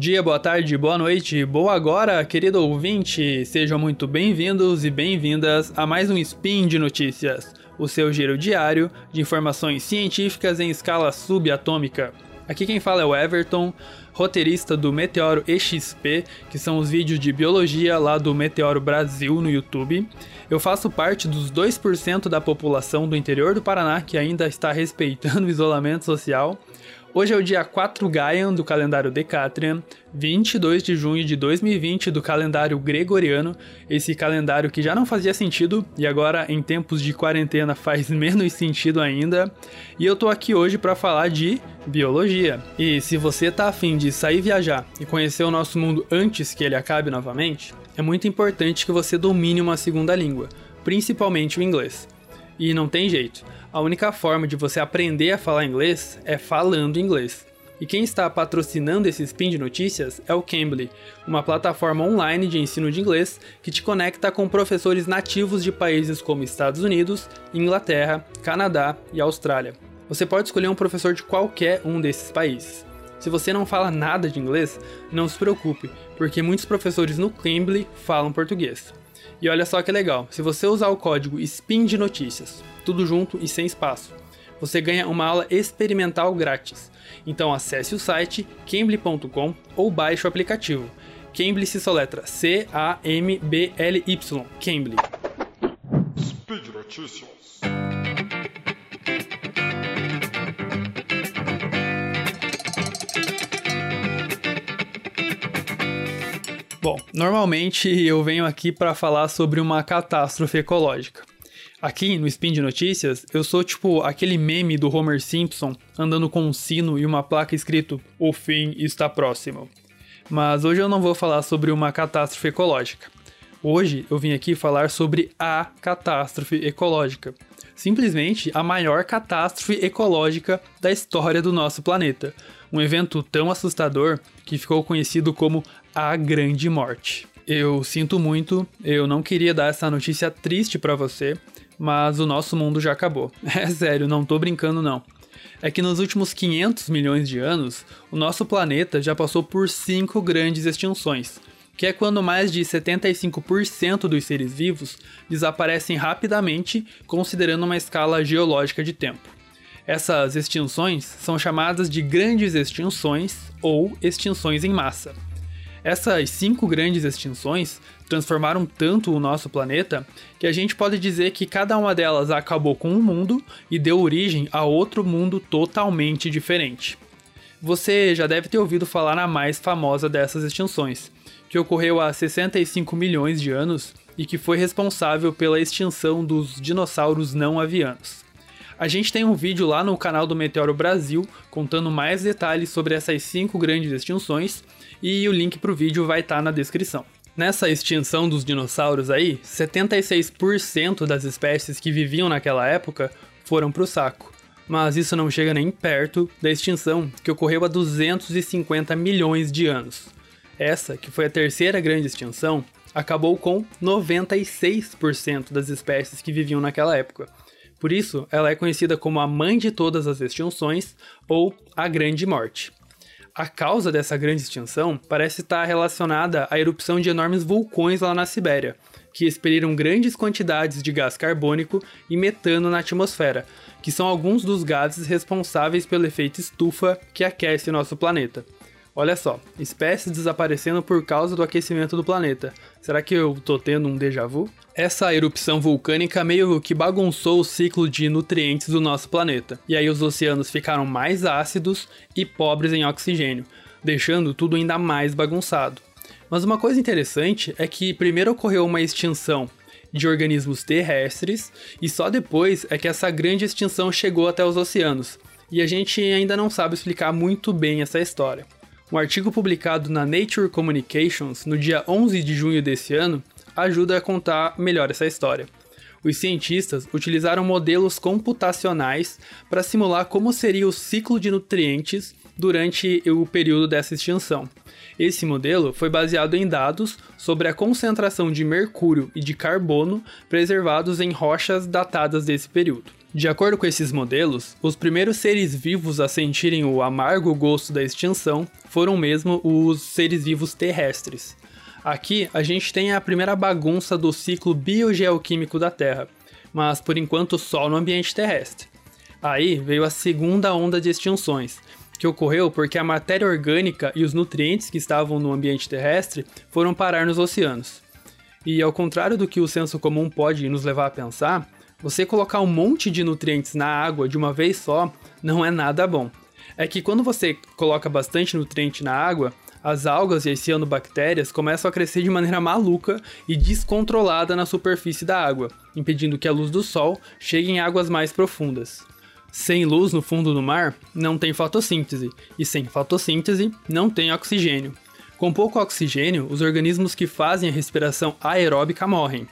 dia, boa tarde, boa noite, boa agora, querido ouvinte. Sejam muito bem-vindos e bem-vindas a mais um Spin de Notícias, o seu giro diário de informações científicas em escala subatômica. Aqui quem fala é o Everton, roteirista do Meteoro EXP, que são os vídeos de biologia lá do Meteoro Brasil no YouTube. Eu faço parte dos 2% da população do interior do Paraná que ainda está respeitando o isolamento social. Hoje é o dia 4 Gaian do calendário Decatrian, 22 de junho de 2020 do calendário Gregoriano, esse calendário que já não fazia sentido e agora em tempos de quarentena faz menos sentido ainda. E eu tô aqui hoje para falar de biologia. E se você tá afim de sair viajar e conhecer o nosso mundo antes que ele acabe novamente, é muito importante que você domine uma segunda língua, principalmente o inglês. E não tem jeito. A única forma de você aprender a falar inglês é falando inglês. E quem está patrocinando esse spin de notícias é o Cambly, uma plataforma online de ensino de inglês que te conecta com professores nativos de países como Estados Unidos, Inglaterra, Canadá e Austrália. Você pode escolher um professor de qualquer um desses países. Se você não fala nada de inglês, não se preocupe, porque muitos professores no Cambly falam português. E olha só que legal, se você usar o código SPIN de notícias, tudo junto e sem espaço, você ganha uma aula experimental grátis. Então acesse o site cambly.com ou baixe o aplicativo. Cambly se soletra C-A-M-B-L-Y, Cambly. Speed Notícias. Bom, normalmente eu venho aqui para falar sobre uma catástrofe ecológica. Aqui no Spin de Notícias, eu sou tipo aquele meme do Homer Simpson andando com um sino e uma placa escrito O fim está próximo. Mas hoje eu não vou falar sobre uma catástrofe ecológica. Hoje eu vim aqui falar sobre a catástrofe ecológica. Simplesmente a maior catástrofe ecológica da história do nosso planeta. Um evento tão assustador que ficou conhecido como a Grande Morte. Eu sinto muito, eu não queria dar essa notícia triste para você, mas o nosso mundo já acabou. É sério, não tô brincando não. É que nos últimos 500 milhões de anos, o nosso planeta já passou por cinco grandes extinções, que é quando mais de 75% dos seres vivos desaparecem rapidamente, considerando uma escala geológica de tempo. Essas extinções são chamadas de grandes extinções ou extinções em massa. Essas cinco grandes extinções transformaram tanto o nosso planeta que a gente pode dizer que cada uma delas acabou com um mundo e deu origem a outro mundo totalmente diferente. Você já deve ter ouvido falar na mais famosa dessas extinções, que ocorreu há 65 milhões de anos e que foi responsável pela extinção dos dinossauros não avianos. A gente tem um vídeo lá no canal do Meteoro Brasil contando mais detalhes sobre essas cinco grandes extinções e o link para o vídeo vai estar tá na descrição. Nessa extinção dos dinossauros aí, 76% das espécies que viviam naquela época foram para o saco. Mas isso não chega nem perto da extinção que ocorreu há 250 milhões de anos. Essa, que foi a terceira grande extinção, acabou com 96% das espécies que viviam naquela época. Por isso, ela é conhecida como a mãe de todas as extinções ou a Grande Morte. A causa dessa grande extinção parece estar relacionada à erupção de enormes vulcões lá na Sibéria, que expeliram grandes quantidades de gás carbônico e metano na atmosfera, que são alguns dos gases responsáveis pelo efeito estufa que aquece nosso planeta. Olha só, espécies desaparecendo por causa do aquecimento do planeta. Será que eu tô tendo um déjà vu? Essa erupção vulcânica meio que bagunçou o ciclo de nutrientes do nosso planeta. E aí os oceanos ficaram mais ácidos e pobres em oxigênio, deixando tudo ainda mais bagunçado. Mas uma coisa interessante é que primeiro ocorreu uma extinção de organismos terrestres e só depois é que essa grande extinção chegou até os oceanos. E a gente ainda não sabe explicar muito bem essa história. Um artigo publicado na Nature Communications no dia 11 de junho desse ano ajuda a contar melhor essa história. Os cientistas utilizaram modelos computacionais para simular como seria o ciclo de nutrientes durante o período dessa extinção. Esse modelo foi baseado em dados sobre a concentração de mercúrio e de carbono preservados em rochas datadas desse período. De acordo com esses modelos, os primeiros seres vivos a sentirem o amargo gosto da extinção foram mesmo os seres vivos terrestres. Aqui a gente tem a primeira bagunça do ciclo biogeoquímico da Terra, mas por enquanto só no ambiente terrestre. Aí veio a segunda onda de extinções, que ocorreu porque a matéria orgânica e os nutrientes que estavam no ambiente terrestre foram parar nos oceanos. E ao contrário do que o senso comum pode nos levar a pensar, você colocar um monte de nutrientes na água de uma vez só não é nada bom. É que quando você coloca bastante nutriente na água, as algas e as cianobactérias começam a crescer de maneira maluca e descontrolada na superfície da água, impedindo que a luz do sol chegue em águas mais profundas. Sem luz no fundo do mar, não tem fotossíntese, e sem fotossíntese, não tem oxigênio. Com pouco oxigênio, os organismos que fazem a respiração aeróbica morrem.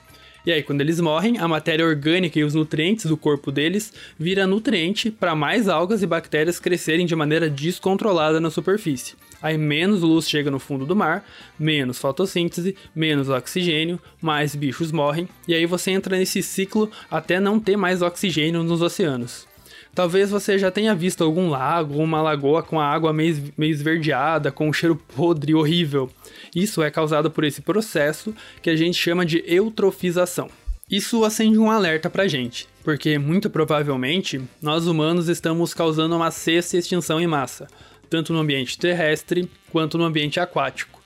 E aí, quando eles morrem, a matéria orgânica e os nutrientes do corpo deles vira nutriente para mais algas e bactérias crescerem de maneira descontrolada na superfície. Aí menos luz chega no fundo do mar, menos fotossíntese, menos oxigênio, mais bichos morrem, e aí você entra nesse ciclo até não ter mais oxigênio nos oceanos. Talvez você já tenha visto algum lago uma lagoa com a água meio, meio esverdeada, com um cheiro podre horrível. Isso é causado por esse processo que a gente chama de eutrofização. Isso acende um alerta pra gente, porque muito provavelmente nós humanos estamos causando uma sexta extinção em massa, tanto no ambiente terrestre quanto no ambiente aquático.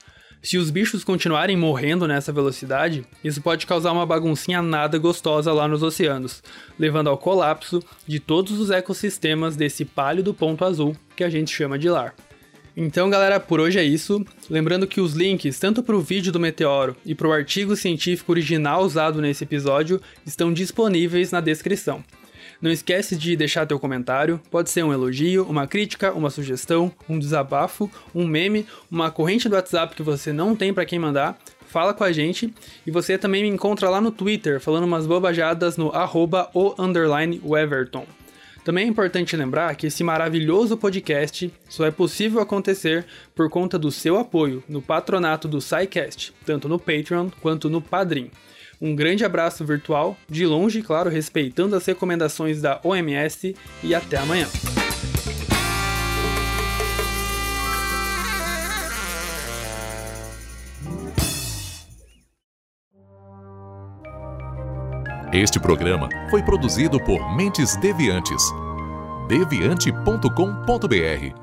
Se os bichos continuarem morrendo nessa velocidade, isso pode causar uma baguncinha nada gostosa lá nos oceanos, levando ao colapso de todos os ecossistemas desse pálido ponto azul que a gente chama de lar. Então, galera, por hoje é isso. Lembrando que os links, tanto para o vídeo do meteoro e para o artigo científico original usado nesse episódio, estão disponíveis na descrição. Não esquece de deixar teu comentário, pode ser um elogio, uma crítica, uma sugestão, um desabafo, um meme, uma corrente do WhatsApp que você não tem para quem mandar. Fala com a gente e você também me encontra lá no Twitter falando umas bobajadas no arroba o underline Weverton. Também é importante lembrar que esse maravilhoso podcast só é possível acontecer por conta do seu apoio no patronato do SciCast, tanto no Patreon quanto no Padrim. Um grande abraço virtual, de longe, claro, respeitando as recomendações da OMS e até amanhã. Este programa foi produzido por Mentes Deviantes. deviante.com.br